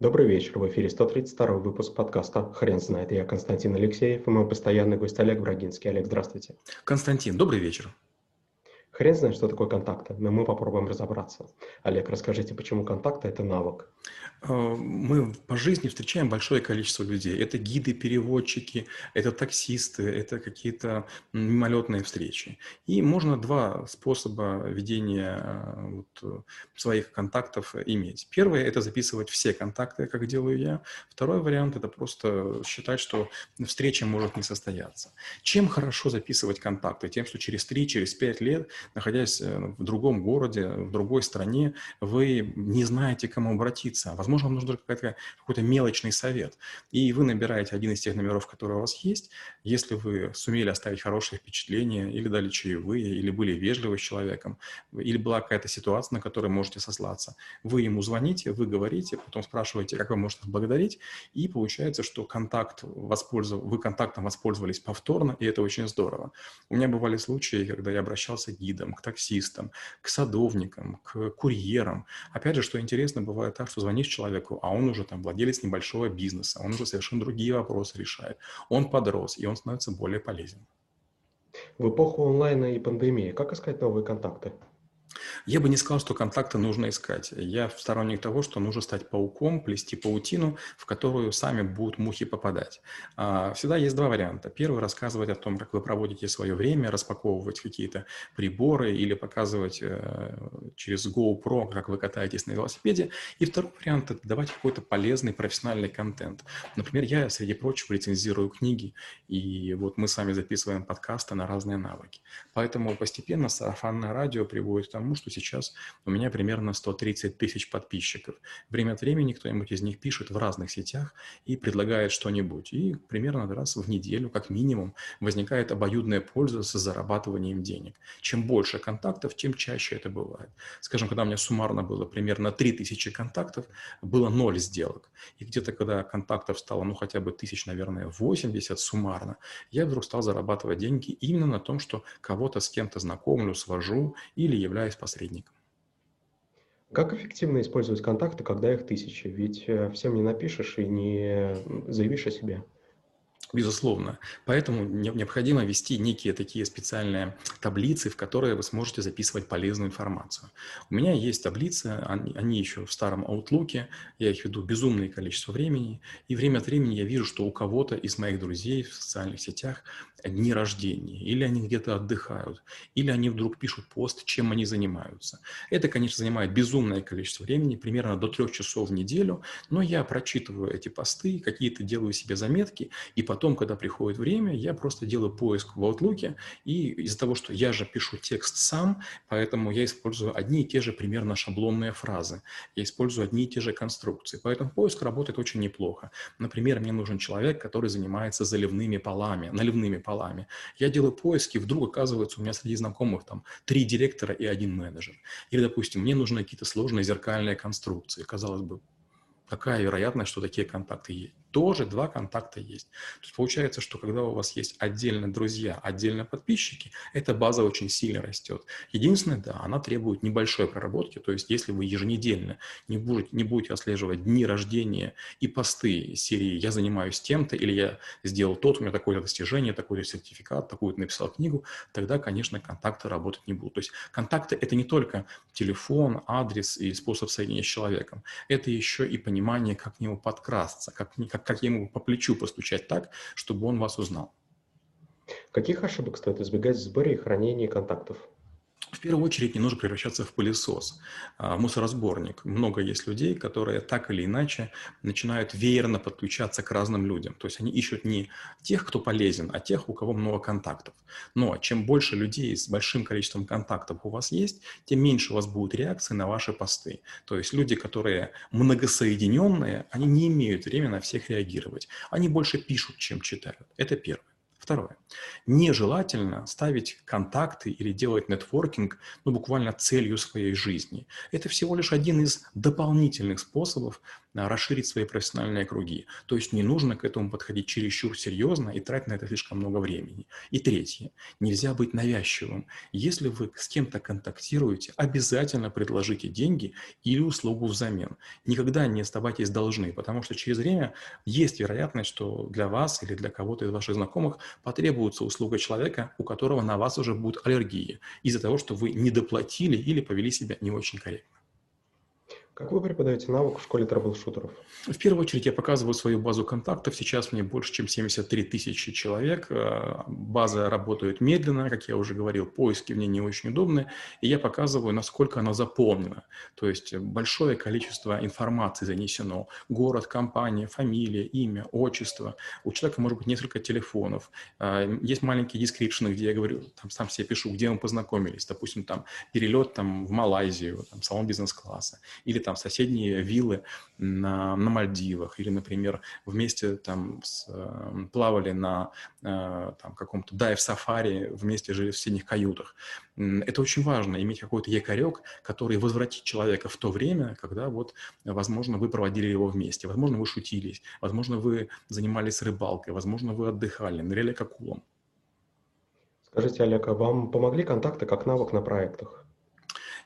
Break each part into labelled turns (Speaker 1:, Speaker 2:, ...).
Speaker 1: Добрый вечер, в эфире 132 выпуск подкаста «Хрен знает». Я Константин Алексеев и мой постоянный гость Олег Брагинский. Олег, здравствуйте.
Speaker 2: Константин, добрый вечер.
Speaker 1: Хрен знает, что такое контакты, но мы попробуем разобраться. Олег, расскажите, почему контакты – это навык?
Speaker 2: Э, мы по жизни встречаем большое количество людей. Это гиды, переводчики, это таксисты, это какие-то мимолетные встречи. И можно два способа ведения э, вот, э, своих контактов иметь. Первый – это записывать все контакты, как делаю я. Второй вариант – это просто считать, что встреча может не состояться. Чем хорошо записывать контакты? Тем, что через 3, через 5 лет, находясь в другом городе, в другой стране, вы не знаете, к кому обратиться Возможно, вам нужен какой-то, какой-то мелочный совет. И вы набираете один из тех номеров, которые у вас есть. Если вы сумели оставить хорошее впечатление, или дали чаевые, или были вежливы с человеком, или была какая-то ситуация, на которую можете сослаться, вы ему звоните, вы говорите, потом спрашиваете, как вы можете благодарить, и получается, что контакт воспользов... вы контактом воспользовались повторно, и это очень здорово. У меня бывали случаи, когда я обращался к гидам, к таксистам, к садовникам, к курьерам. Опять же, что интересно, бывает так, что звонишь человеку, а он уже там владелец небольшого бизнеса, он уже совершенно другие вопросы решает. Он подрос, и он становится более полезен.
Speaker 1: В эпоху онлайна и пандемии как искать новые контакты?
Speaker 2: Я бы не сказал, что контакты нужно искать. Я сторонник того, что нужно стать пауком, плести паутину, в которую сами будут мухи попадать. А, всегда есть два варианта. Первый – рассказывать о том, как вы проводите свое время, распаковывать какие-то приборы или показывать э, через GoPro, как вы катаетесь на велосипеде. И второй вариант – это давать какой-то полезный профессиональный контент. Например, я, среди прочего, рецензирую книги, и вот мы сами записываем подкасты на разные навыки. Поэтому постепенно сарафанное радио приводит к тому, что сейчас у меня примерно 130 тысяч подписчиков. Время от времени кто-нибудь из них пишет в разных сетях и предлагает что-нибудь. И примерно раз в неделю, как минимум, возникает обоюдная польза с зарабатыванием денег. Чем больше контактов, тем чаще это бывает. Скажем, когда у меня суммарно было примерно 3000 контактов, было 0 сделок. И где-то, когда контактов стало, ну, хотя бы тысяч, наверное, 80 суммарно, я вдруг стал зарабатывать деньги именно на том, что кого-то с кем-то знакомлю, свожу или являюсь посредником.
Speaker 1: Как эффективно использовать контакты, когда их тысячи? Ведь э, всем не напишешь и не заявишь о себе.
Speaker 2: Безусловно. Поэтому необходимо вести некие такие специальные таблицы, в которые вы сможете записывать полезную информацию. У меня есть таблицы, они, они еще в старом Outlook, я их веду безумное количество времени, и время от времени я вижу, что у кого-то из моих друзей в социальных сетях дни рождения, или они где-то отдыхают, или они вдруг пишут пост, чем они занимаются. Это, конечно, занимает безумное количество времени, примерно до трех часов в неделю, но я прочитываю эти посты, какие-то делаю себе заметки, и потом Потом, когда приходит время, я просто делаю поиск в Outlook, и из-за того, что я же пишу текст сам, поэтому я использую одни и те же примерно шаблонные фразы, я использую одни и те же конструкции, поэтому поиск работает очень неплохо. Например, мне нужен человек, который занимается заливными полами, наливными полами. Я делаю поиски, вдруг оказывается у меня среди знакомых там три директора и один менеджер. Или, допустим, мне нужны какие-то сложные зеркальные конструкции. Казалось бы, какая вероятность, что такие контакты есть? Тоже два контакта есть. То есть получается, что когда у вас есть отдельно друзья, отдельно подписчики, эта база очень сильно растет. Единственное, да, она требует небольшой проработки, то есть если вы еженедельно не будете, не будете отслеживать дни рождения и посты серии «Я занимаюсь тем-то» или «Я сделал тот, у меня такое-то достижение, такой-то сертификат, такую-то написал книгу», тогда, конечно, контакты работать не будут. То есть контакты – это не только телефон, адрес и способ соединения с человеком, это еще и понимание, как к нему подкрасться, как, как как, как ему по плечу постучать так, чтобы он вас узнал.
Speaker 1: Каких ошибок стоит избегать в сборе и хранении контактов?
Speaker 2: В первую очередь не нужно превращаться в пылесос, а, мусоросборник. Много есть людей, которые так или иначе начинают веерно подключаться к разным людям. То есть они ищут не тех, кто полезен, а тех, у кого много контактов. Но чем больше людей с большим количеством контактов у вас есть, тем меньше у вас будет реакции на ваши посты. То есть люди, которые многосоединенные, они не имеют времени на всех реагировать. Они больше пишут, чем читают. Это первое. Второе. Нежелательно ставить контакты или делать нетворкинг ну, буквально целью своей жизни. Это всего лишь один из дополнительных способов расширить свои профессиональные круги. То есть не нужно к этому подходить чересчур серьезно и тратить на это слишком много времени. И третье, нельзя быть навязчивым. Если вы с кем-то контактируете, обязательно предложите деньги или услугу взамен. Никогда не оставайтесь должны, потому что через время есть вероятность, что для вас или для кого-то из ваших знакомых потребуется услуга человека, у которого на вас уже будут аллергии из-за того, что вы не доплатили или повели себя не очень корректно.
Speaker 1: Как вы преподаете навык в школе трэблшутеров?
Speaker 2: В первую очередь я показываю свою базу контактов. Сейчас мне больше, чем 73 тысячи человек. Э, база работает медленно, как я уже говорил, поиски в ней не очень удобны. И я показываю, насколько она заполнена. То есть большое количество информации занесено. Город, компания, фамилия, имя, отчество. У человека может быть несколько телефонов. Э, есть маленькие description ы, где я говорю, там сам себе пишу, где мы познакомились. Допустим, там перелет там, в Малайзию, там, салон бизнес-класса. Или там соседние виллы на, на Мальдивах, или, например, вместе там с, э, плавали на э, там, каком-то дайв-сафари, вместе жили в соседних каютах. Это очень важно, иметь какой-то якорек, который возвратит человека в то время, когда вот, возможно, вы проводили его вместе, возможно, вы шутились, возможно, вы занимались рыбалкой, возможно, вы отдыхали, ныряли к акулам.
Speaker 1: Скажите, Олег, а вам помогли контакты как навык на проектах?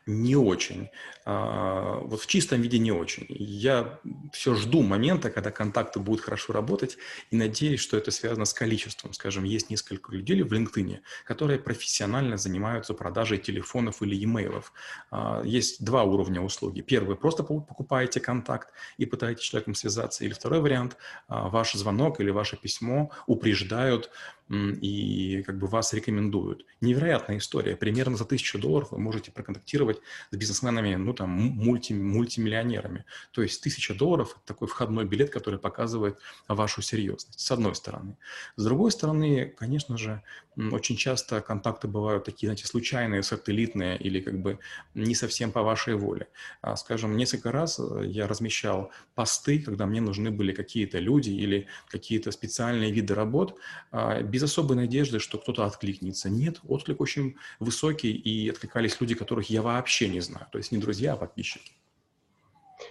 Speaker 2: Не очень. А, вот в чистом виде не очень. Я все жду момента, когда контакты будут хорошо работать, и надеюсь, что это связано с количеством. Скажем, есть несколько людей в LinkedIn, которые профессионально занимаются продажей телефонов или имейлов. А, есть два уровня услуги. Первый – просто покупаете контакт и пытаетесь с человеком связаться. Или второй вариант – ваш звонок или ваше письмо упреждают и как бы вас рекомендуют. Невероятная история. Примерно за тысячу долларов вы можете проконтактировать с бизнесменами, ну там, мульти, мультимиллионерами. То есть тысяча долларов – это такой входной билет, который показывает вашу серьезность, с одной стороны. С другой стороны, конечно же, очень часто контакты бывают такие, знаете, случайные, сателлитные или как бы не совсем по вашей воле. А, скажем, несколько раз э, я размещал посты, когда мне нужны были какие-то люди или какие-то специальные виды работ, а, без особой надежды, что кто-то откликнется. Нет, отклик очень высокий, и откликались люди, которых я вообще не знаю. То есть не друзья, а подписчики.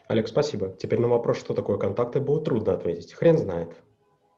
Speaker 1: Олег, спасибо. Теперь на вопрос, что такое контакты, было трудно ответить. Хрен знает.